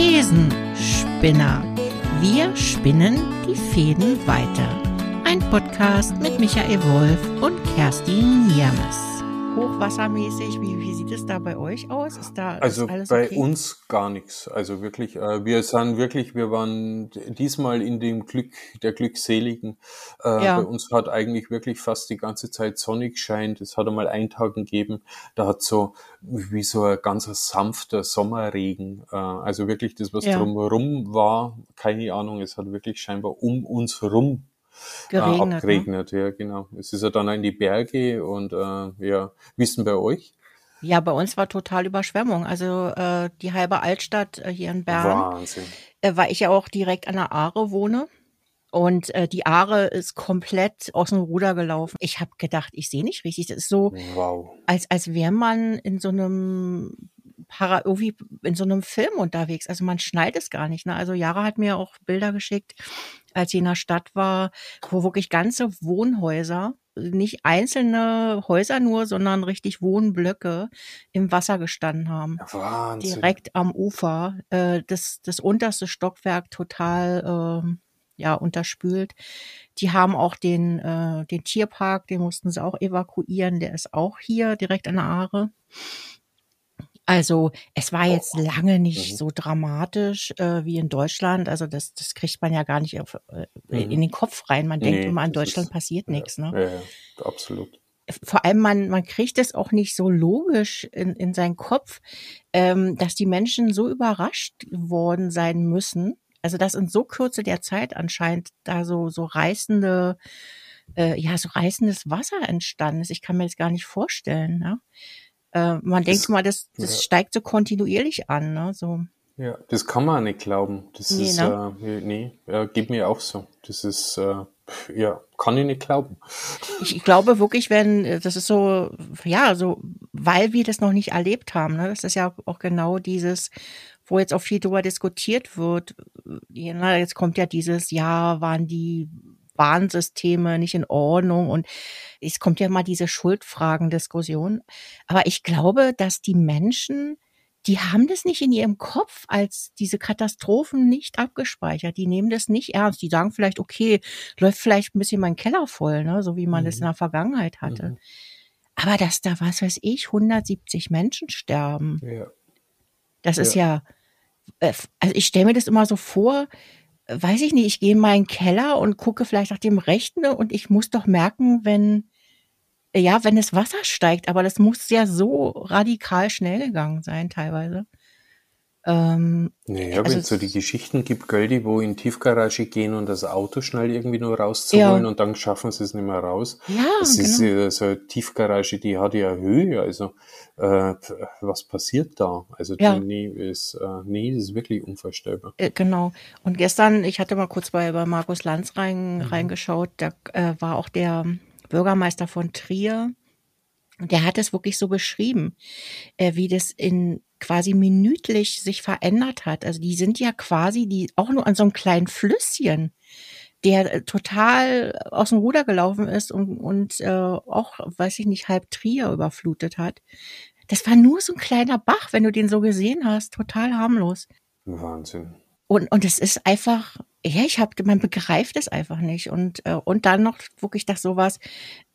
Thesenspinner. Wir spinnen die Fäden weiter. Ein Podcast mit Michael Wolf und Kerstin Niermes hochwassermäßig? Wie, wie sieht es da bei euch aus? Ist da also alles bei okay? uns gar nichts. Also wirklich, äh, wir sind wirklich, wir waren diesmal in dem Glück der Glückseligen. Äh, ja. Bei uns hat eigentlich wirklich fast die ganze Zeit sonnig scheint. Es hat einmal einen Tag gegeben, da hat so wie so ein ganz sanfter Sommerregen. Äh, also wirklich das, was ja. drumherum war, keine Ahnung. Es hat wirklich scheinbar um uns herum geregnet, äh, abgeregnet. Ne? Ja, genau. Es ist ja dann in die Berge und äh, ja, wissen bei euch? Ja, bei uns war total Überschwemmung. Also äh, die halbe Altstadt äh, hier in Bern, Wahnsinn. Äh, weil ich ja auch direkt an der Aare wohne. Und äh, die Aare ist komplett aus dem Ruder gelaufen. Ich habe gedacht, ich sehe nicht richtig. Das ist so, wow. als, als wäre man in so einem para irgendwie in so einem Film unterwegs. Also man schnallt es gar nicht. Ne? Also Jara hat mir auch Bilder geschickt, als in der Stadt war, wo wirklich ganze Wohnhäuser, nicht einzelne Häuser nur, sondern richtig Wohnblöcke im Wasser gestanden haben. Wahnsinn. Direkt am Ufer. Äh, das, das unterste Stockwerk total äh, ja unterspült. Die haben auch den, äh, den Tierpark, den mussten sie auch evakuieren. Der ist auch hier direkt an der Aare. Also es war jetzt lange nicht mhm. so dramatisch äh, wie in Deutschland. Also das, das kriegt man ja gar nicht auf, äh, mhm. in den Kopf rein. Man denkt nee, immer, in Deutschland ist, passiert ja, nichts. Ne? Ja, ja, absolut. Vor allem, man, man kriegt es auch nicht so logisch in, in seinen Kopf, ähm, dass die Menschen so überrascht worden sein müssen. Also dass in so Kürze der Zeit anscheinend da so, so reißende äh, ja, so reißendes Wasser entstanden ist. Ich kann mir das gar nicht vorstellen. Ne? Äh, man das, denkt mal, das, das ja. steigt so kontinuierlich an, ne? So. Ja, das kann man nicht glauben. Das nee, ist, ne? äh, nee, ja, geht mir auch so. Das ist, äh, ja, kann ich nicht glauben. Ich glaube wirklich, wenn, äh, das ist so, ja, so, weil wir das noch nicht erlebt haben, ne? Das ist ja auch genau dieses, wo jetzt auch viel darüber diskutiert wird. Ja, jetzt kommt ja dieses, ja, waren die Warnsysteme nicht in Ordnung und es kommt ja mal diese Schuldfragen-Diskussion. Aber ich glaube, dass die Menschen, die haben das nicht in ihrem Kopf als diese Katastrophen nicht abgespeichert. Die nehmen das nicht ernst. Die sagen vielleicht, okay, läuft vielleicht ein bisschen mein Keller voll, ne? so wie man mhm. das in der Vergangenheit hatte. Mhm. Aber dass da, was weiß ich, 170 Menschen sterben, ja. das ja. ist ja, äh, also ich stelle mir das immer so vor, weiß ich nicht, ich gehe in meinen Keller und gucke vielleicht nach dem Rechten und ich muss doch merken, wenn, ja, wenn das Wasser steigt, aber das muss ja so radikal schnell gegangen sein teilweise. Ähm, naja, also wenn es so die Geschichten gibt, Göldi, wo in Tiefgarage gehen und das Auto schnell irgendwie nur rauszuholen ja. und dann schaffen sie es nicht mehr raus. Ja, das genau. ist äh, so eine Tiefgarage, die hat ja Höhe, also äh, was passiert da? Also ja. nee, ist, äh, nee, das ist wirklich unvorstellbar. Äh, genau. Und gestern, ich hatte mal kurz bei, bei Markus Lanz rein, mhm. reingeschaut, da äh, war auch der Bürgermeister von Trier, und der hat es wirklich so beschrieben, äh, wie das in quasi minütlich sich verändert hat. Also die sind ja quasi die auch nur an so einem kleinen Flüsschen, der äh, total aus dem Ruder gelaufen ist und, und äh, auch, weiß ich nicht, halb Trier überflutet hat. Das war nur so ein kleiner Bach, wenn du den so gesehen hast, total harmlos. Wahnsinn. Und, und es ist einfach, ja, ich habe, man begreift es einfach nicht. Und, äh, und dann noch wirklich das sowas,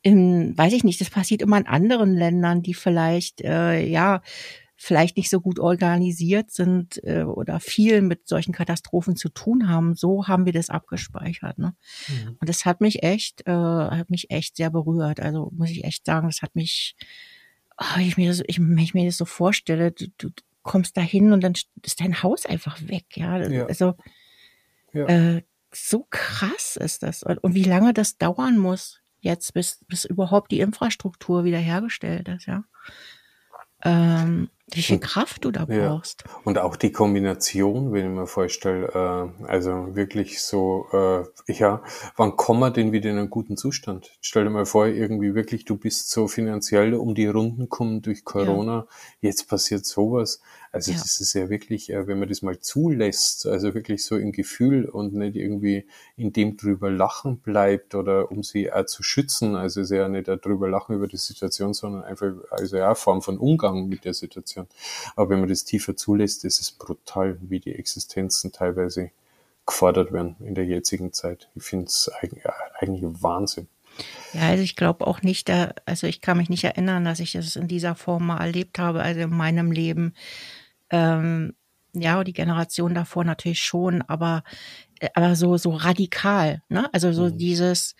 in, weiß ich nicht, das passiert immer in anderen Ländern, die vielleicht, äh, ja, vielleicht nicht so gut organisiert sind äh, oder viel mit solchen Katastrophen zu tun haben. So haben wir das abgespeichert. Ne? Mhm. Und das hat mich echt, äh, hat mich echt sehr berührt. Also muss ich echt sagen, das hat mich, oh, ich mir das, ich, wenn ich mir das so vorstelle, du, du kommst da hin und dann ist dein Haus einfach weg. Ja, ja. also ja. Äh, so krass ist das. Und, und wie lange das dauern muss jetzt, bis, bis überhaupt die Infrastruktur wiederhergestellt ist, ja. Ähm, wie viel Kraft du da brauchst. Ja. Und auch die Kombination, wenn ich mir vorstelle, äh, also wirklich so, äh, ja, wann kommen wir denn wieder in einen guten Zustand? Stell dir mal vor, irgendwie wirklich, du bist so finanziell um die Runden kommen durch Corona, ja. jetzt passiert sowas. Also ja. das ist ja wirklich, äh, wenn man das mal zulässt, also wirklich so im Gefühl und nicht irgendwie in dem drüber lachen bleibt oder um sie auch zu schützen. Also es ist ja nicht darüber lachen über die Situation, sondern einfach, also ja, Form von Umgang mit der Situation. Aber wenn man das tiefer zulässt, ist es brutal, wie die Existenzen teilweise gefordert werden in der jetzigen Zeit. Ich finde es eigentlich, eigentlich Wahnsinn. Ja, also ich glaube auch nicht, da, also ich kann mich nicht erinnern, dass ich das in dieser Form mal erlebt habe, also in meinem Leben. Ähm, ja, die Generation davor natürlich schon, aber, äh, aber so, so radikal, ne? Also so mhm. dieses,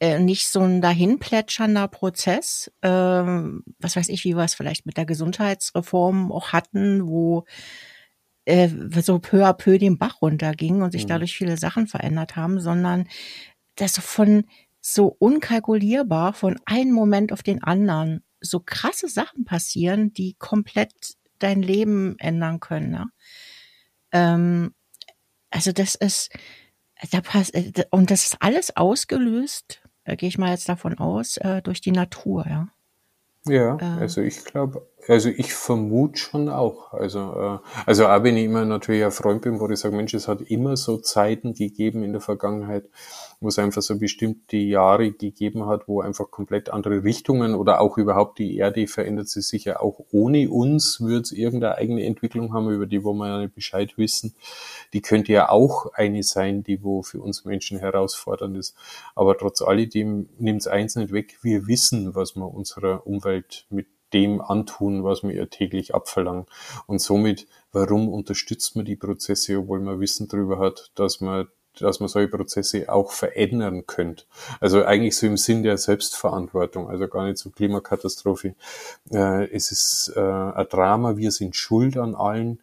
äh, nicht so ein dahinplätschernder Prozess, ähm, was weiß ich, wie wir es vielleicht mit der Gesundheitsreform auch hatten, wo äh, so peu à peu den Bach runterging und sich mhm. dadurch viele Sachen verändert haben, sondern das von so unkalkulierbar von einem Moment auf den anderen so krasse Sachen passieren, die komplett dein Leben ändern können. Ne? Ähm, also das ist, da passt, und das ist alles ausgelöst, äh, gehe ich mal jetzt davon aus, äh, durch die Natur, ja. Ja, äh, also ich glaube, also ich vermute schon auch. Also, äh, also auch wenn ich immer natürlich ein Freund bin, wo ich sage, Mensch, es hat immer so Zeiten gegeben in der Vergangenheit, wo es einfach so bestimmte Jahre gegeben hat, wo einfach komplett andere Richtungen oder auch überhaupt die Erde verändert sich sicher auch ohne uns, wird es irgendeine eigene Entwicklung haben, über die wo wir ja nicht Bescheid wissen. Die könnte ja auch eine sein, die wo für uns Menschen herausfordernd ist. Aber trotz alledem nimmt es eins nicht weg, wir wissen, was wir unserer Umwelt mit dem antun, was wir ihr täglich abverlangen. Und somit, warum unterstützt man die Prozesse, obwohl man Wissen darüber hat, dass man dass man solche Prozesse auch verändern könnte. Also eigentlich so im Sinn der Selbstverantwortung, also gar nicht so Klimakatastrophe. Äh, es ist äh, ein Drama, wir sind schuld an allen.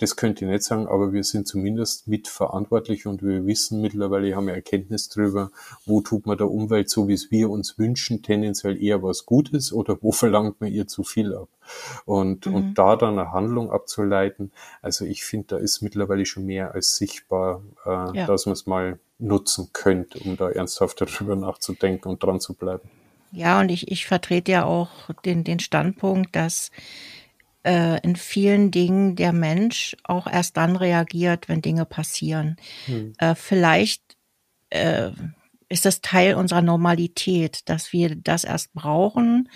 Das könnte ich nicht sagen, aber wir sind zumindest mitverantwortlich und wir wissen mittlerweile, haben wir Erkenntnis darüber, wo tut man der Umwelt so, wie es wir uns wünschen, tendenziell eher was Gutes oder wo verlangt man ihr zu viel ab. Und, mhm. und da dann eine Handlung abzuleiten, also ich finde, da ist mittlerweile schon mehr als sichtbar, äh, ja. dass man es mal nutzen könnte, um da ernsthaft darüber nachzudenken und dran zu bleiben. Ja, und ich, ich vertrete ja auch den, den Standpunkt, dass äh, in vielen Dingen der Mensch auch erst dann reagiert, wenn Dinge passieren. Hm. Äh, vielleicht äh, ist das Teil unserer Normalität, dass wir das erst brauchen,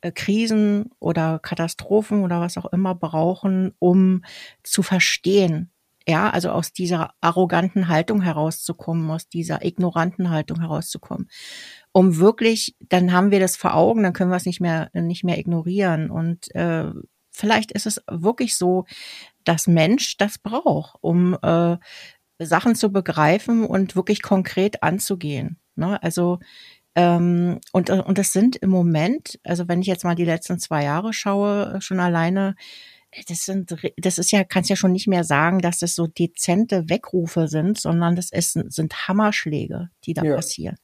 äh, Krisen oder Katastrophen oder was auch immer brauchen, um zu verstehen, ja, also aus dieser arroganten Haltung herauszukommen, aus dieser ignoranten Haltung herauszukommen. Um wirklich, dann haben wir das vor Augen, dann können wir es nicht mehr, nicht mehr ignorieren. Und äh, vielleicht ist es wirklich so, dass Mensch das braucht, um äh, Sachen zu begreifen und wirklich konkret anzugehen. Ne? Also ähm, und und das sind im Moment, also wenn ich jetzt mal die letzten zwei Jahre schaue, schon alleine, das sind, das ist ja, kannst ja schon nicht mehr sagen, dass das so dezente Wegrufe sind, sondern das ist, sind Hammerschläge, die da ja, passieren.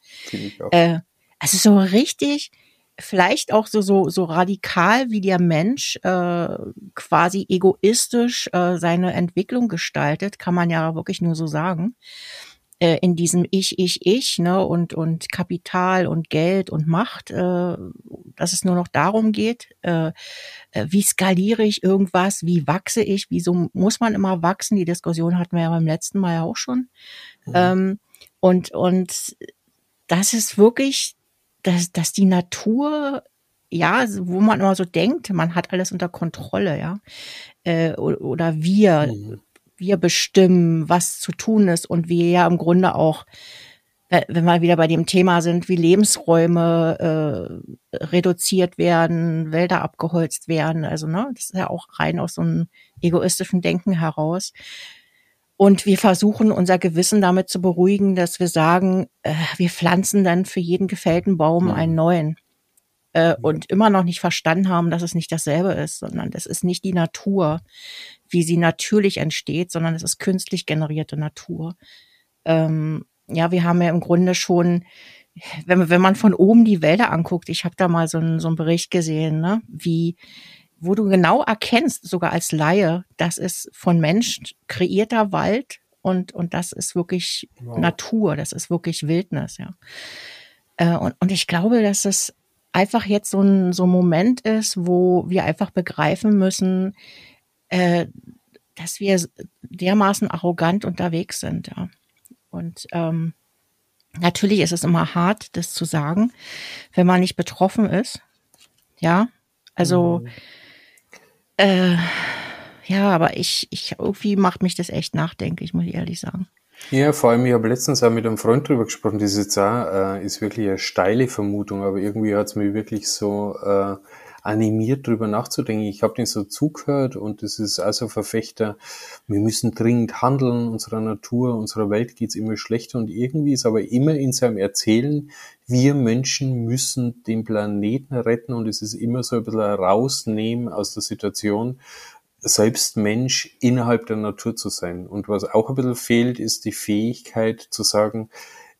Äh, also so richtig, vielleicht auch so, so, so radikal wie der Mensch äh, quasi egoistisch äh, seine Entwicklung gestaltet, kann man ja wirklich nur so sagen. Äh, in diesem Ich, Ich, Ich, ne, und, und Kapital und Geld und Macht, äh, dass es nur noch darum geht, äh, äh, wie skaliere ich irgendwas, wie wachse ich, wieso muss man immer wachsen? Die Diskussion hatten wir ja beim letzten Mal ja auch schon. Mhm. Ähm, und, und das ist wirklich dass, dass die Natur ja, wo man immer so denkt, man hat alles unter Kontrolle, ja. Äh, oder wir, mhm. wir bestimmen, was zu tun ist und wir ja im Grunde auch, wenn wir wieder bei dem Thema sind, wie Lebensräume äh, reduziert werden, Wälder abgeholzt werden. Also, ne, das ist ja auch rein aus so einem egoistischen Denken heraus. Und wir versuchen unser Gewissen damit zu beruhigen, dass wir sagen, äh, wir pflanzen dann für jeden gefällten Baum einen neuen. Äh, und immer noch nicht verstanden haben, dass es nicht dasselbe ist, sondern das ist nicht die Natur, wie sie natürlich entsteht, sondern es ist künstlich generierte Natur. Ähm, ja, wir haben ja im Grunde schon, wenn, wenn man von oben die Wälder anguckt, ich habe da mal so einen, so einen Bericht gesehen, ne, wie wo du genau erkennst, sogar als Laie, das ist von Mensch kreierter Wald und, und das ist wirklich wow. Natur, das ist wirklich Wildnis, ja. Äh, und, und ich glaube, dass es einfach jetzt so ein, so ein Moment ist, wo wir einfach begreifen müssen, äh, dass wir dermaßen arrogant unterwegs sind. Ja. Und ähm, natürlich ist es immer hart, das zu sagen, wenn man nicht betroffen ist. Ja, also mhm. Äh, ja, aber ich, ich irgendwie macht mich das echt nachdenklich, muss ich ehrlich sagen. Ja, vor allem, ich habe letztens auch mit einem Freund drüber gesprochen, das ist jetzt auch, äh, ist wirklich eine steile Vermutung, aber irgendwie hat es mich wirklich so äh, animiert, drüber nachzudenken. Ich habe den so zugehört und das ist also Verfechter, wir müssen dringend handeln, unserer Natur, unserer Welt geht's immer schlechter und irgendwie ist aber immer in seinem Erzählen, wir Menschen müssen den Planeten retten und es ist immer so ein bisschen rausnehmen aus der Situation, selbst Mensch innerhalb der Natur zu sein. Und was auch ein bisschen fehlt, ist die Fähigkeit zu sagen,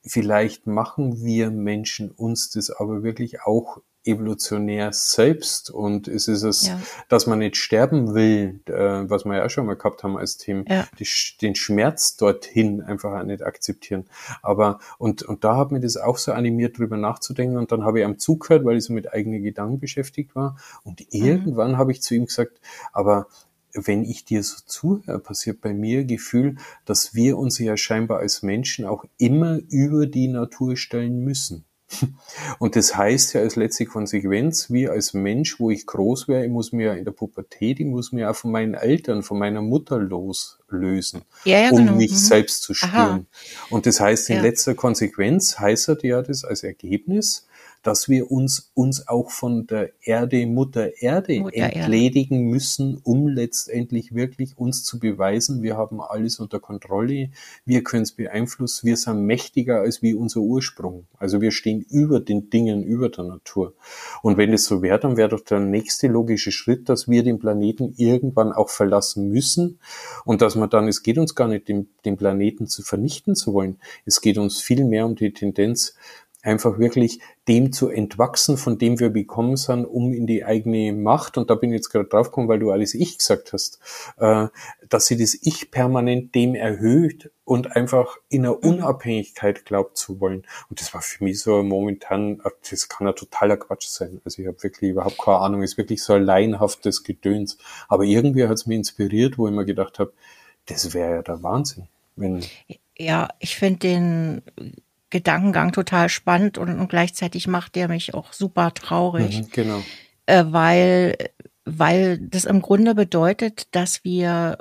vielleicht machen wir Menschen uns das aber wirklich auch evolutionär selbst und es ist es, ja. dass man nicht sterben will, äh, was wir ja auch schon mal gehabt haben als Thema, ja. die, den Schmerz dorthin einfach auch nicht akzeptieren. Aber und und da hat mir das auch so animiert, drüber nachzudenken und dann habe ich am Zug gehört, weil ich so mit eigenen Gedanken beschäftigt war und mhm. irgendwann habe ich zu ihm gesagt, aber wenn ich dir so zuhöre, passiert bei mir Gefühl, dass wir uns ja scheinbar als Menschen auch immer über die Natur stellen müssen. Und das heißt ja als letzte Konsequenz, wie als Mensch, wo ich groß wäre, ich muss mir in der Pubertät, ich muss mir auch von meinen Eltern, von meiner Mutter loslösen, ja, ja, um genau. mich mhm. selbst zu spüren. Aha. Und das heißt, in ja. letzter Konsequenz heißt ja das als Ergebnis, dass wir uns, uns auch von der Erde, Mutter Erde Mutter entledigen Erde. müssen, um letztendlich wirklich uns zu beweisen, wir haben alles unter Kontrolle, wir können es beeinflussen, wir sind mächtiger als wie unser Ursprung. Also wir stehen über den Dingen, über der Natur. Und wenn es so wäre, dann wäre doch der nächste logische Schritt, dass wir den Planeten irgendwann auch verlassen müssen und dass man dann, es geht uns gar nicht, den, den Planeten zu vernichten zu wollen. Es geht uns viel mehr um die Tendenz, einfach wirklich dem zu entwachsen, von dem wir bekommen sind, um in die eigene Macht, und da bin ich jetzt gerade draufgekommen, weil du alles Ich gesagt hast, äh, dass sie das Ich permanent dem erhöht und einfach in einer mhm. Unabhängigkeit glaubt zu wollen. Und das war für mich so momentan, das kann ja totaler Quatsch sein. Also ich habe wirklich überhaupt keine Ahnung, ist wirklich so ein laienhaftes Gedöns. Aber irgendwie hat es mich inspiriert, wo ich mir gedacht habe, das wäre ja der Wahnsinn. Wenn ja, ich finde den Gedankengang total spannend und, und gleichzeitig macht der mich auch super traurig. Mhm, genau. Äh, weil, weil das im Grunde bedeutet, dass wir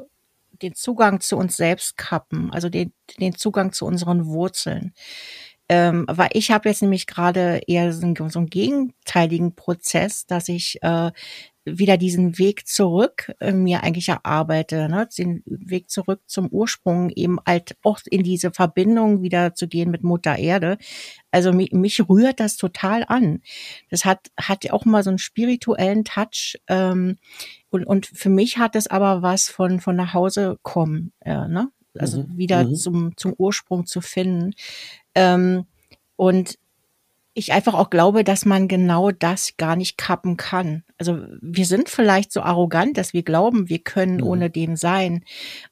den Zugang zu uns selbst kappen, also den, den Zugang zu unseren Wurzeln. Ähm, weil ich habe jetzt nämlich gerade eher so einen, so einen gegenteiligen Prozess, dass ich äh, wieder diesen Weg zurück äh, mir eigentlich erarbeite, ne? den Weg zurück zum Ursprung, eben halt auch in diese Verbindung wieder zu gehen mit Mutter Erde. Also mich, mich rührt das total an. Das hat hat auch mal so einen spirituellen Touch. Ähm, und, und für mich hat es aber was von von nach Hause kommen, äh, ne? Also mhm. wieder mhm. zum zum Ursprung zu finden. Ähm, und ich einfach auch glaube, dass man genau das gar nicht kappen kann. Also wir sind vielleicht so arrogant, dass wir glauben, wir können mhm. ohne den sein.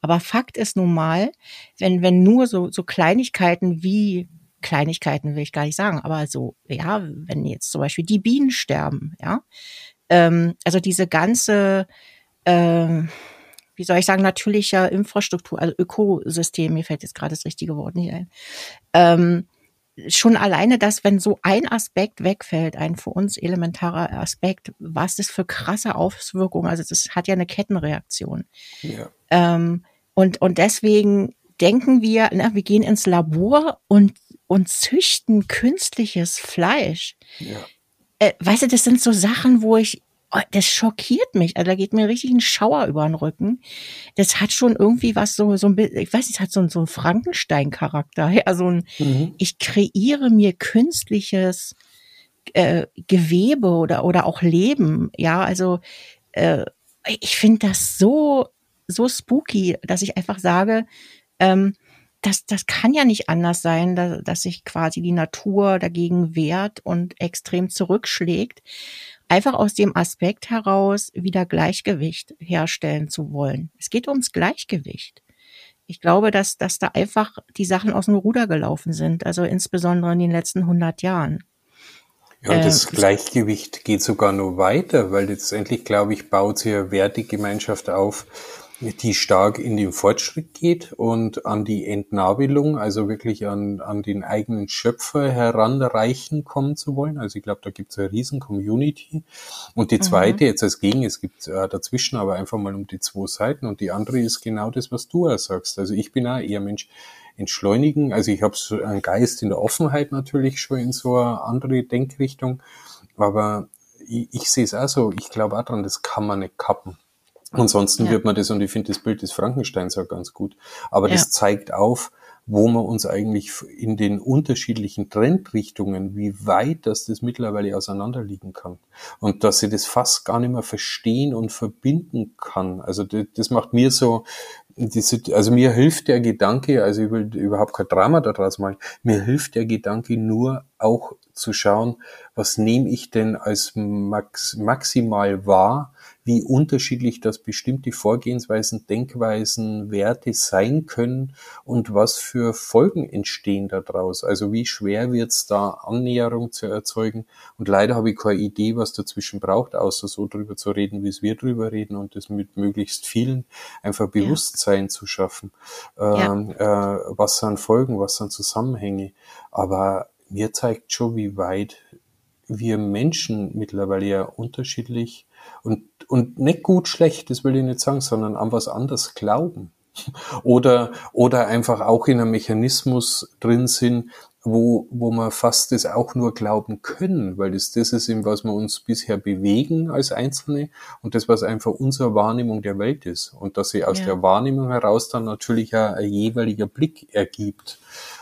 Aber Fakt ist nun mal, wenn, wenn nur so, so Kleinigkeiten wie Kleinigkeiten will ich gar nicht sagen, aber so, ja, wenn jetzt zum Beispiel die Bienen sterben, ja, ähm, also diese ganze, äh, wie soll ich sagen, natürliche Infrastruktur, also Ökosystem, mir fällt jetzt gerade das richtige Wort nicht ein, ähm, schon alleine das, wenn so ein Aspekt wegfällt, ein für uns elementarer Aspekt, was das für krasse Auswirkungen, also das hat ja eine Kettenreaktion. Ja. Ähm, und, und deswegen denken wir, na, wir gehen ins Labor und, und züchten künstliches Fleisch. Ja. Äh, weißt du, das sind so Sachen, wo ich das schockiert mich. Also da geht mir richtig ein Schauer über den Rücken. Das hat schon irgendwie was so, so ein bisschen, ich weiß nicht, hat so, so einen Frankenstein-Charakter. Also ein, mhm. ich kreiere mir künstliches äh, Gewebe oder, oder auch Leben. Ja, also äh, ich finde das so, so spooky, dass ich einfach sage, ähm, das, das kann ja nicht anders sein, dass, dass sich quasi die Natur dagegen wehrt und extrem zurückschlägt einfach aus dem Aspekt heraus wieder Gleichgewicht herstellen zu wollen. Es geht ums Gleichgewicht. Ich glaube, dass, dass da einfach die Sachen aus dem Ruder gelaufen sind, also insbesondere in den letzten 100 Jahren. Ja, und das äh, Gleichgewicht geht sogar noch weiter, weil letztendlich, glaube ich, baut sie eine Wertegemeinschaft auf, die stark in den Fortschritt geht und an die Entnabelung, also wirklich an, an den eigenen Schöpfer heranreichen kommen zu wollen. Also ich glaube, da gibt es eine riesen Community. Und die zweite, mhm. jetzt als Gegen, es gibt äh, dazwischen aber einfach mal um die zwei Seiten und die andere ist genau das, was du auch sagst. Also ich bin auch eher Mensch, entschleunigen. Also ich habe so einen Geist in der Offenheit natürlich schon in so eine andere Denkrichtung, aber ich, ich sehe es auch so, ich glaube auch dran, das kann man nicht kappen. Ansonsten ja. wird man das, und ich finde das Bild des Frankensteins auch ganz gut, aber ja. das zeigt auf, wo man uns eigentlich in den unterschiedlichen Trendrichtungen, wie weit das das mittlerweile auseinanderliegen kann. Und dass sie das fast gar nicht mehr verstehen und verbinden kann. Also das, das macht mir so, diese, also mir hilft der Gedanke, also ich will überhaupt kein Drama daraus machen, mir hilft der Gedanke nur auch zu schauen, was nehme ich denn als max, maximal wahr, wie unterschiedlich das bestimmte Vorgehensweisen, Denkweisen, Werte sein können und was für Folgen entstehen daraus. Also wie schwer wird es da Annäherung zu erzeugen. Und leider habe ich keine Idee, was dazwischen braucht, außer so drüber zu reden, wie es wir drüber reden und das mit möglichst vielen einfach Bewusstsein ja. zu schaffen. Ähm, ja. äh, was sind Folgen, was sind Zusammenhänge. Aber mir zeigt schon, wie weit wir Menschen mittlerweile ja unterschiedlich und, und nicht gut schlecht, das will ich nicht sagen, sondern an was anderes glauben. Oder, oder einfach auch in einem Mechanismus drin sind, wo, wo man fast das auch nur glauben können, weil das, das ist eben, was wir uns bisher bewegen als Einzelne und das, was einfach unsere Wahrnehmung der Welt ist. Und dass sich aus ja. der Wahrnehmung heraus dann natürlich auch ein jeweiliger Blick ergibt.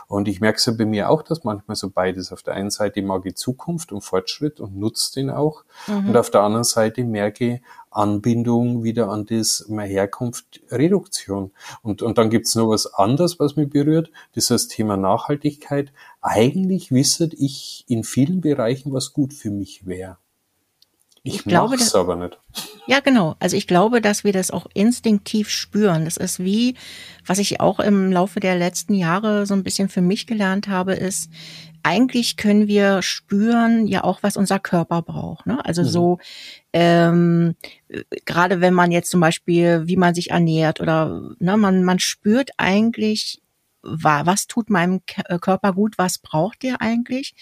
Und ich merke es ja bei mir auch, dass manchmal so beides. Auf der einen Seite mag ich Zukunft und Fortschritt und nutze den auch. Mhm. Und auf der anderen Seite merke ich Anbindung wieder an das meine Herkunft Reduktion. Und, und dann gibt's noch was anderes, was mich berührt. Das ist das Thema Nachhaltigkeit. Eigentlich wisset ich in vielen Bereichen, was gut für mich wäre. Ich, ich glaube, das, aber nicht. Ja, genau. Also ich glaube, dass wir das auch instinktiv spüren. Das ist wie, was ich auch im Laufe der letzten Jahre so ein bisschen für mich gelernt habe, ist, eigentlich können wir spüren ja auch, was unser Körper braucht. Ne? Also mhm. so, ähm, gerade wenn man jetzt zum Beispiel, wie man sich ernährt oder ne, man, man spürt eigentlich, was tut meinem äh, Körper gut, was braucht der eigentlich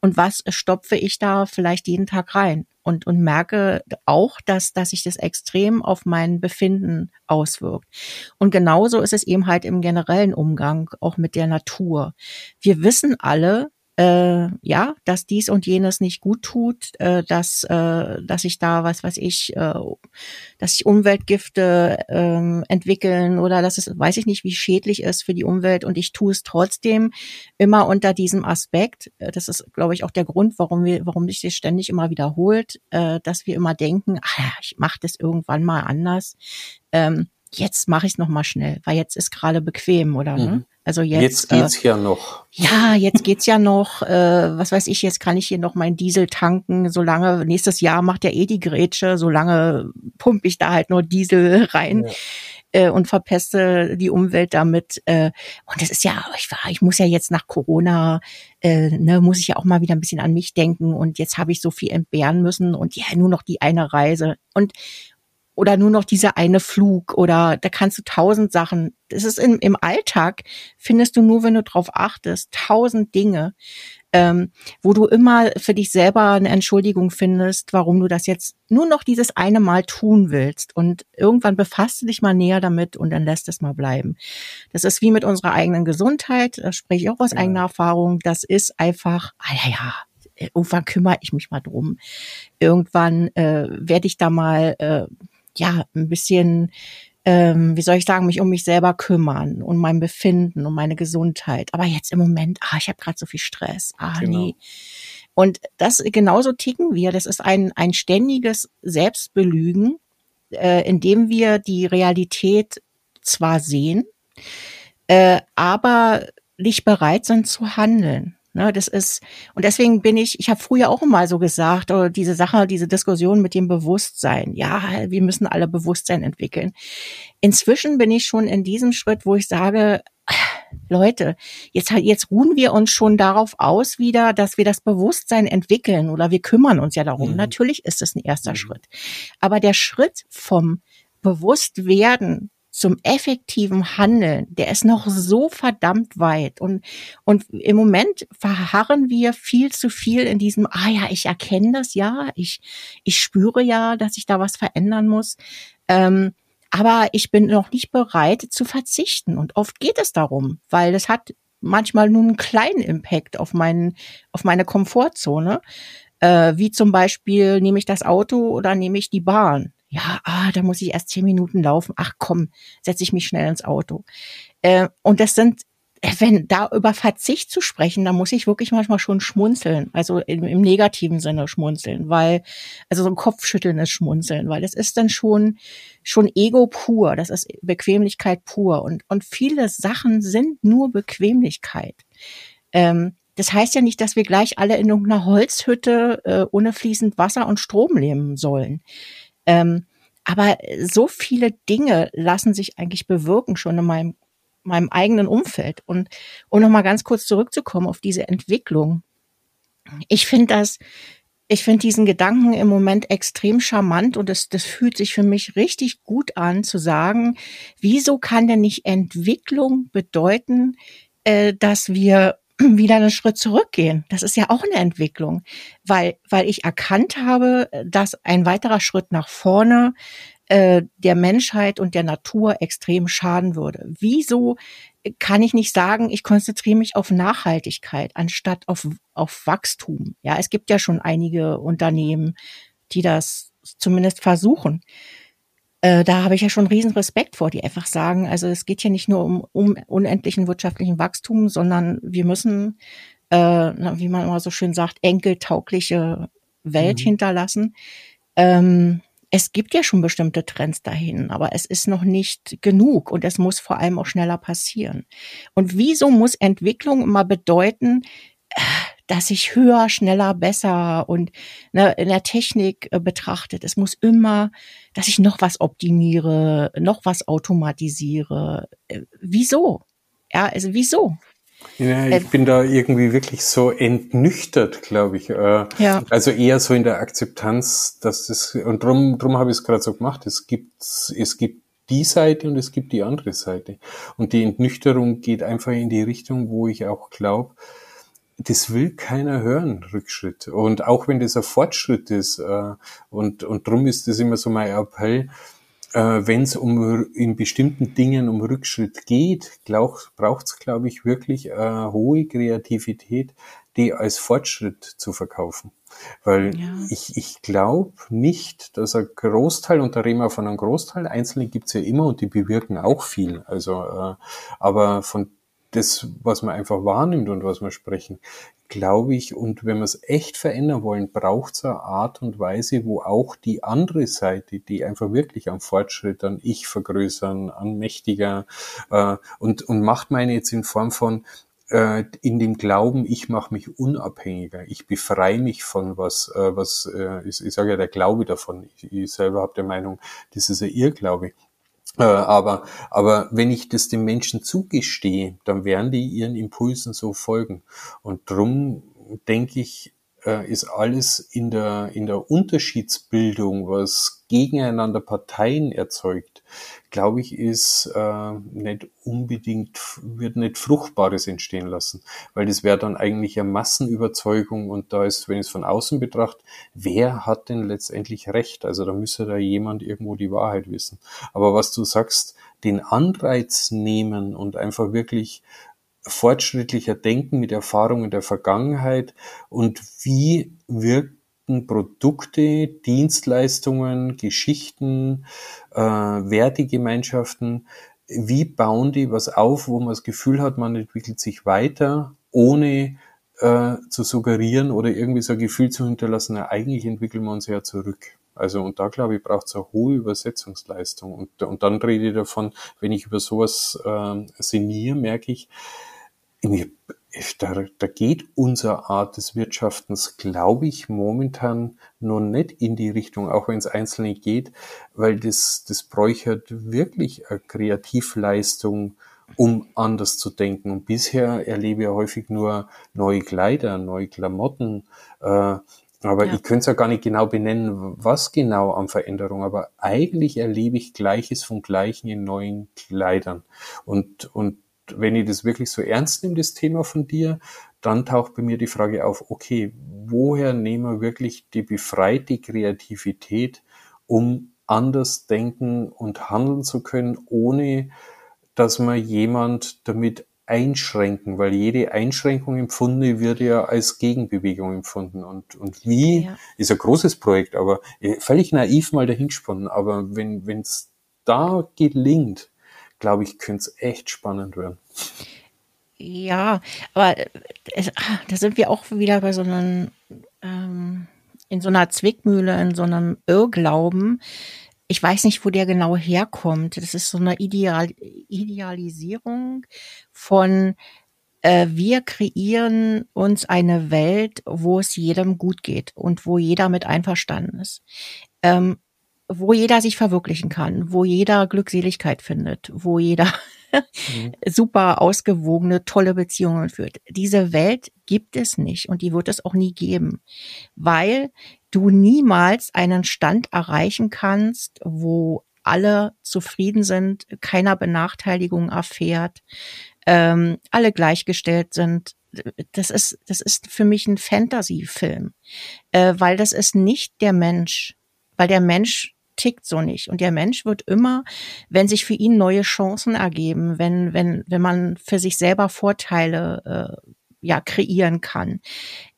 und was stopfe ich da vielleicht jeden Tag rein und, und merke auch, dass, dass sich das extrem auf mein Befinden auswirkt. Und genauso ist es eben halt im generellen Umgang auch mit der Natur. Wir wissen alle, äh, ja, dass dies und jenes nicht gut tut, äh, dass, äh, dass sich da was, was ich, äh, dass sich Umweltgifte äh, entwickeln oder dass es, weiß ich nicht, wie schädlich ist für die Umwelt und ich tue es trotzdem immer unter diesem Aspekt. Äh, das ist, glaube ich, auch der Grund, warum wir, warum sich das ständig immer wiederholt, äh, dass wir immer denken, ach, ich mache das irgendwann mal anders. Ähm, jetzt mache ich es noch mal schnell, weil jetzt ist gerade bequem, oder? Ne? Mhm. Ne? Also jetzt, jetzt geht's äh, ja noch. Ja, jetzt geht's ja noch. Äh, was weiß ich, jetzt kann ich hier noch meinen Diesel tanken. Solange nächstes Jahr macht ja eh die Grätsche, solange pumpe ich da halt nur Diesel rein. Ja äh, und verpeste die Umwelt damit. Äh, und das ist ja, ich, war, ich muss ja jetzt nach Corona, äh, ne, muss ich ja auch mal wieder ein bisschen an mich denken. Und jetzt habe ich so viel entbehren müssen und ja, nur noch die eine Reise. Und oder nur noch dieser eine Flug oder da kannst du tausend Sachen. Das ist im, im Alltag, findest du nur, wenn du drauf achtest, tausend Dinge, ähm, wo du immer für dich selber eine Entschuldigung findest, warum du das jetzt nur noch dieses eine Mal tun willst. Und irgendwann befasst du dich mal näher damit und dann lässt es mal bleiben. Das ist wie mit unserer eigenen Gesundheit, das spreche ich auch aus ja. eigener Erfahrung. Das ist einfach, ah ja, ja, irgendwann kümmere ich mich mal drum. Irgendwann äh, werde ich da mal äh, ja, ein bisschen, ähm, wie soll ich sagen, mich um mich selber kümmern und mein Befinden und meine Gesundheit. Aber jetzt im Moment, ah, ich habe gerade so viel Stress. Ah, genau. nee. Und das genauso ticken wir. Das ist ein, ein ständiges Selbstbelügen, äh, in dem wir die Realität zwar sehen, äh, aber nicht bereit sind zu handeln. Ne, das ist, und deswegen bin ich, ich habe früher auch immer so gesagt, oder diese Sache, diese Diskussion mit dem Bewusstsein. Ja, wir müssen alle Bewusstsein entwickeln. Inzwischen bin ich schon in diesem Schritt, wo ich sage, Leute, jetzt, jetzt ruhen wir uns schon darauf aus wieder, dass wir das Bewusstsein entwickeln oder wir kümmern uns ja darum. Mhm. Natürlich ist es ein erster mhm. Schritt. Aber der Schritt vom Bewusstwerden zum effektiven Handeln, der ist noch so verdammt weit. Und, und im Moment verharren wir viel zu viel in diesem, ah ja, ich erkenne das ja, ich, ich spüre ja, dass ich da was verändern muss. Ähm, aber ich bin noch nicht bereit zu verzichten. Und oft geht es darum, weil es hat manchmal nur einen kleinen Impact auf meinen, auf meine Komfortzone. Äh, wie zum Beispiel, nehme ich das Auto oder nehme ich die Bahn? Ja, ah, da muss ich erst zehn Minuten laufen. Ach komm, setze ich mich schnell ins Auto. Äh, und das sind, äh, wenn da über Verzicht zu sprechen, da muss ich wirklich manchmal schon schmunzeln, also im, im negativen Sinne schmunzeln, weil, also so ein Kopfschütteln ist schmunzeln, weil das ist dann schon, schon Ego pur, das ist Bequemlichkeit pur und, und viele Sachen sind nur Bequemlichkeit. Ähm, das heißt ja nicht, dass wir gleich alle in irgendeiner Holzhütte äh, ohne fließend Wasser und Strom leben sollen. Ähm, aber so viele Dinge lassen sich eigentlich bewirken schon in meinem, meinem eigenen Umfeld. Und um nochmal ganz kurz zurückzukommen auf diese Entwicklung. Ich finde das, ich finde diesen Gedanken im Moment extrem charmant und das, das fühlt sich für mich richtig gut an zu sagen, wieso kann denn nicht Entwicklung bedeuten, äh, dass wir wieder einen Schritt zurückgehen. Das ist ja auch eine Entwicklung, weil, weil ich erkannt habe, dass ein weiterer Schritt nach vorne äh, der Menschheit und der Natur extrem schaden würde. Wieso kann ich nicht sagen, ich konzentriere mich auf Nachhaltigkeit anstatt auf, auf Wachstum? Ja, es gibt ja schon einige Unternehmen, die das zumindest versuchen. Äh, da habe ich ja schon riesen Respekt vor, die einfach sagen, also es geht hier nicht nur um, um unendlichen wirtschaftlichen Wachstum, sondern wir müssen, äh, wie man immer so schön sagt, enkeltaugliche Welt mhm. hinterlassen. Ähm, es gibt ja schon bestimmte Trends dahin, aber es ist noch nicht genug und es muss vor allem auch schneller passieren. Und wieso muss Entwicklung immer bedeuten, äh, dass ich höher, schneller, besser und ne, in der Technik äh, betrachtet. Es muss immer, dass ich noch was optimiere, noch was automatisiere. Äh, wieso? Ja, also wieso? Ja, ich äh, bin da irgendwie wirklich so entnüchtert, glaube ich. Äh, ja. Also eher so in der Akzeptanz, dass das, und drum, drum habe ich es gerade so gemacht. Es gibt, es gibt die Seite und es gibt die andere Seite. Und die Entnüchterung geht einfach in die Richtung, wo ich auch glaube, das will keiner hören, Rückschritt. Und auch wenn das ein Fortschritt ist, äh, und, und drum ist das immer so mein Appell, äh, wenn es um in bestimmten Dingen um Rückschritt geht, braucht es, glaube ich, wirklich äh, hohe Kreativität, die als Fortschritt zu verkaufen. Weil ja. ich, ich glaube nicht, dass ein Großteil, und da reden wir von einem Großteil, Einzelne gibt's ja immer und die bewirken auch viel. Also, äh, aber von das, was man einfach wahrnimmt und was wir sprechen, glaube ich, und wenn wir es echt verändern wollen, braucht es eine Art und Weise, wo auch die andere Seite, die einfach wirklich am Fortschritt, an Ich vergrößern, an mächtiger äh, und, und macht meine jetzt in Form von, äh, in dem Glauben, ich mache mich unabhängiger, ich befreie mich von was, äh, was äh, ich, ich sage ja der Glaube davon. Ich, ich selber habe der Meinung, das ist ein Irrglaube. Äh, aber, aber wenn ich das den Menschen zugestehe, dann werden die ihren Impulsen so folgen. Und drum denke ich, äh, ist alles in der, in der Unterschiedsbildung, was gegeneinander Parteien erzeugt, glaube ich, ist äh, nicht unbedingt, wird nicht Fruchtbares entstehen lassen, weil das wäre dann eigentlich eine Massenüberzeugung und da ist, wenn ich es von außen betrachte, wer hat denn letztendlich Recht? Also da müsste da jemand irgendwo die Wahrheit wissen. Aber was du sagst, den Anreiz nehmen und einfach wirklich fortschrittlicher Denken mit Erfahrungen der Vergangenheit und wie wirkt Produkte, Dienstleistungen, Geschichten, äh, Wertegemeinschaften, wie bauen die was auf, wo man das Gefühl hat, man entwickelt sich weiter, ohne äh, zu suggerieren oder irgendwie so ein Gefühl zu hinterlassen, na, eigentlich entwickeln wir uns ja zurück. Also und da glaube ich, braucht es eine hohe Übersetzungsleistung. Und, und dann rede ich davon, wenn ich über sowas äh, sinniere, merke ich, da, da geht unsere Art des Wirtschaftens, glaube ich, momentan noch nicht in die Richtung, auch wenn es einzelne geht, weil das, das bräuchert wirklich eine Kreativleistung um anders zu denken. Und bisher erlebe ich häufig nur neue Kleider, neue Klamotten, äh, aber ja. ich könnte es ja gar nicht genau benennen, was genau an Veränderung, aber eigentlich erlebe ich Gleiches vom Gleichen in neuen Kleidern. Und, und wenn ich das wirklich so ernst nehme, das Thema von dir, dann taucht bei mir die Frage auf, okay, woher nehmen wir wirklich die befreite Kreativität, um anders denken und handeln zu können, ohne dass man jemand damit einschränken, weil jede Einschränkung empfunden wird ja als Gegenbewegung empfunden. Und, und wie ja. ist ein großes Projekt, aber äh, völlig naiv mal dahingesponnen. Aber wenn es da gelingt, glaube ich, könnte es echt spannend werden. Ja, aber äh, es, ah, da sind wir auch wieder bei so einem, ähm, in so einer Zwickmühle, in so einem Irrglauben, ich weiß nicht, wo der genau herkommt. Das ist so eine Ideal Idealisierung von äh, wir kreieren uns eine Welt, wo es jedem gut geht und wo jeder mit einverstanden ist. Ähm, wo jeder sich verwirklichen kann, wo jeder Glückseligkeit findet, wo jeder mhm. super ausgewogene, tolle Beziehungen führt. Diese Welt gibt es nicht und die wird es auch nie geben, weil du niemals einen Stand erreichen kannst, wo alle zufrieden sind, keiner Benachteiligung erfährt, ähm, alle gleichgestellt sind. Das ist, das ist für mich ein Fantasy-Film, äh, weil das ist nicht der Mensch, weil der Mensch tickt so nicht. Und der Mensch wird immer, wenn sich für ihn neue Chancen ergeben, wenn, wenn, wenn man für sich selber Vorteile äh, ja kreieren kann.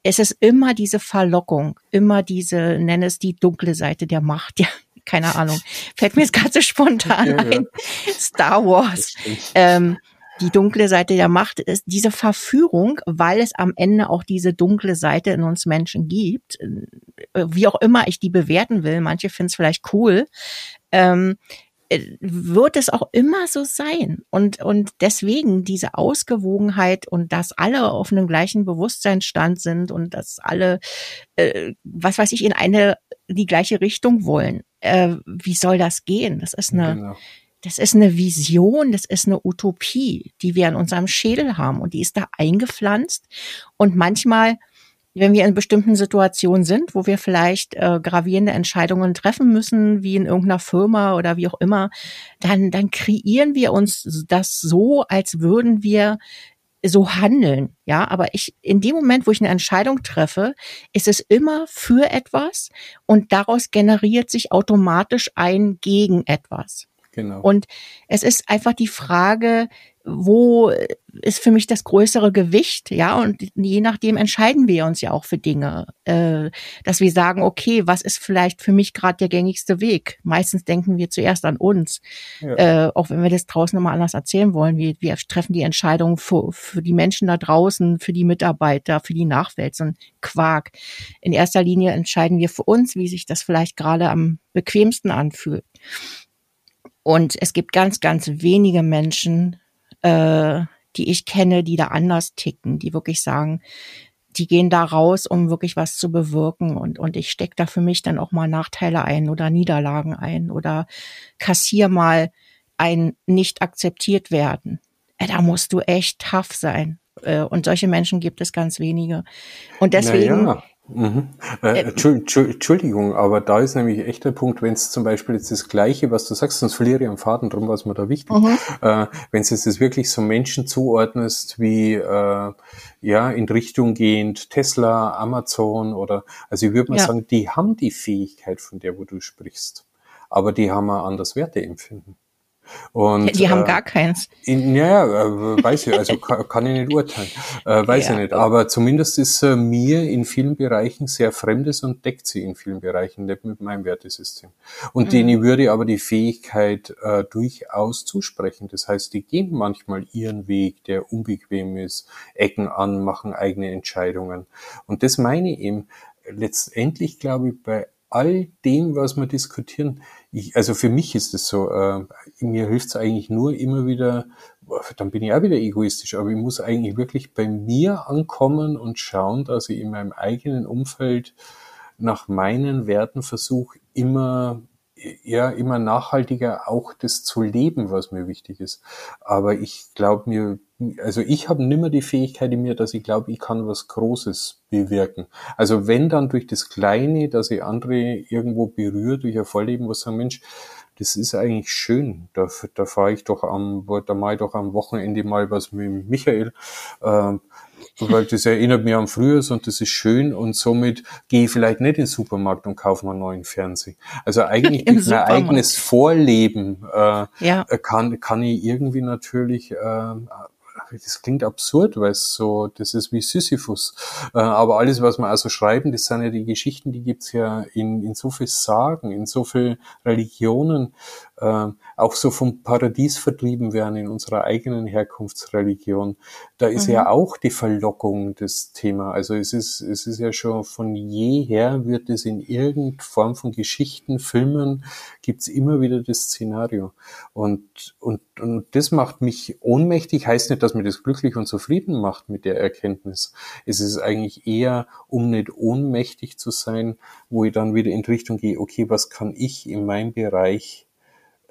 Es ist immer diese Verlockung, immer diese, nenne es die dunkle Seite der Macht, ja, keine Ahnung. Fällt mir jetzt gerade so spontan ja, ein. Ja. Star Wars. Ähm, die dunkle Seite der Macht ist diese Verführung, weil es am Ende auch diese dunkle Seite in uns Menschen gibt, äh, wie auch immer ich die bewerten will. Manche finden es vielleicht cool. Ähm, äh, wird es auch immer so sein. Und, und deswegen diese Ausgewogenheit und dass alle auf einem gleichen Bewusstseinsstand sind und dass alle, äh, was weiß ich, in eine, die gleiche Richtung wollen. Äh, wie soll das gehen? Das ist eine, genau. Das ist eine Vision, das ist eine Utopie, die wir in unserem Schädel haben und die ist da eingepflanzt. Und manchmal, wenn wir in bestimmten Situationen sind, wo wir vielleicht äh, gravierende Entscheidungen treffen müssen, wie in irgendeiner Firma oder wie auch immer, dann, dann kreieren wir uns das so, als würden wir so handeln, ja, aber ich, in dem Moment, wo ich eine Entscheidung treffe, ist es immer für etwas und daraus generiert sich automatisch ein gegen etwas. Genau. Und es ist einfach die Frage, wo ist für mich das größere Gewicht, ja, und je nachdem entscheiden wir uns ja auch für Dinge, äh, dass wir sagen, okay, was ist vielleicht für mich gerade der gängigste Weg? Meistens denken wir zuerst an uns, ja. äh, auch wenn wir das draußen nochmal anders erzählen wollen. Wir, wir treffen die Entscheidungen für, für die Menschen da draußen, für die Mitarbeiter, für die Nachwelt, so ein Quark. In erster Linie entscheiden wir für uns, wie sich das vielleicht gerade am bequemsten anfühlt. Und es gibt ganz, ganz wenige Menschen, äh, die ich kenne, die da anders ticken, die wirklich sagen, die gehen da raus, um wirklich was zu bewirken und, und ich stecke da für mich dann auch mal Nachteile ein oder Niederlagen ein oder kassier mal ein nicht akzeptiert werden. Äh, da musst du echt tough sein. Äh, und solche Menschen gibt es ganz wenige. Und deswegen ja. Mhm. Äh, äh Entschuldigung, aber da ist nämlich echt der Punkt, wenn es zum Beispiel jetzt das Gleiche, was du sagst, sonst verliere ich am Faden, drum was mir da wichtig. Mhm. Äh, wenn es jetzt das wirklich so Menschen zuordnest wie äh, ja in Richtung gehend Tesla, Amazon oder also ich würde mal ja. sagen, die haben die Fähigkeit, von der wo du sprichst, aber die haben ein anderes Werteempfinden. Und, die äh, haben gar keins. In, ja, äh, weiß ich, also kann, kann ich nicht urteilen, äh, weiß ja. ich nicht. Aber zumindest ist äh, mir in vielen Bereichen sehr Fremdes und deckt sie in vielen Bereichen nicht mit meinem Wertesystem. Und mhm. denen würde aber die Fähigkeit äh, durchaus zusprechen. Das heißt, die gehen manchmal ihren Weg, der unbequem ist, Ecken an, machen eigene Entscheidungen. Und das meine ich eben, letztendlich glaube ich, bei all dem, was wir diskutieren, ich, also für mich ist es so, äh, mir hilft es eigentlich nur immer wieder, dann bin ich auch wieder egoistisch, aber ich muss eigentlich wirklich bei mir ankommen und schauen, dass ich in meinem eigenen Umfeld nach meinen Werten versuche, immer ja immer nachhaltiger auch das zu leben, was mir wichtig ist. Aber ich glaube mir, also ich habe nimmer die Fähigkeit in mir, dass ich glaube, ich kann was Großes bewirken. Also wenn dann durch das Kleine, dass ich andere irgendwo berühre, durch ein Vorleben, was sagen, Mensch, das ist eigentlich schön. Da, da fahre ich doch am, da mache ich doch am Wochenende mal was mit Michael. Äh, weil das erinnert mich an früher und das ist schön und somit gehe ich vielleicht nicht in den Supermarkt und kaufe mir einen neuen Fernseher. Also eigentlich durch mein eigenes Vorleben äh, ja. kann, kann ich irgendwie natürlich äh, das klingt absurd, weil es so, das ist wie Sisyphus. Äh, aber alles, was wir also schreiben, das sind ja die Geschichten, die gibt's ja in, in so viel Sagen, in so viel Religionen, äh, auch so vom Paradies vertrieben werden in unserer eigenen Herkunftsreligion. Da ist mhm. ja auch die Verlockung das Thema. Also es ist, es ist ja schon von jeher wird es in irgendeiner Form von Geschichten, Filmen, gibt's immer wieder das Szenario. Und, und, und das macht mich ohnmächtig, heißt nicht, dass mir das glücklich und zufrieden macht mit der Erkenntnis. Es ist eigentlich eher, um nicht ohnmächtig zu sein, wo ich dann wieder in die Richtung gehe, okay, was kann ich in meinem Bereich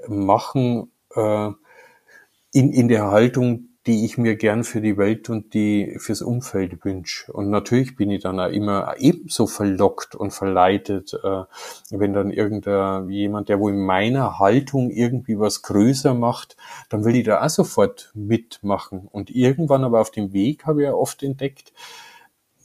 machen, äh, in, in der Haltung, die ich mir gern für die Welt und die fürs Umfeld wünsche. Und natürlich bin ich dann auch immer ebenso verlockt und verleitet, äh, wenn dann irgendein jemand, der wohl in meiner Haltung irgendwie was größer macht, dann will ich da auch sofort mitmachen. Und irgendwann aber auf dem Weg habe ich ja oft entdeckt,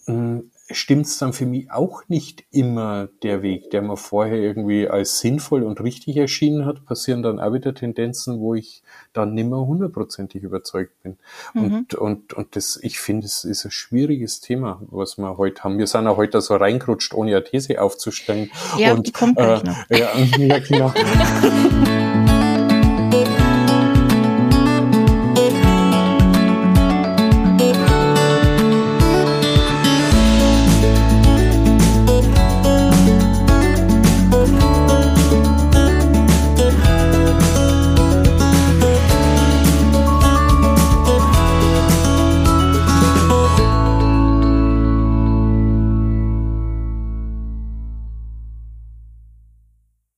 hm, stimmt es dann für mich auch nicht immer der Weg, der mir vorher irgendwie als sinnvoll und richtig erschienen hat, passieren dann auch wieder Tendenzen, wo ich dann nimmer hundertprozentig überzeugt bin. Mhm. Und, und, und das, ich finde, es ist ein schwieriges Thema, was wir heute haben. Wir sind auch heute so reingerutscht, ohne eine These aufzustellen. Ja, und, die kommt äh. Ja, ja, genau.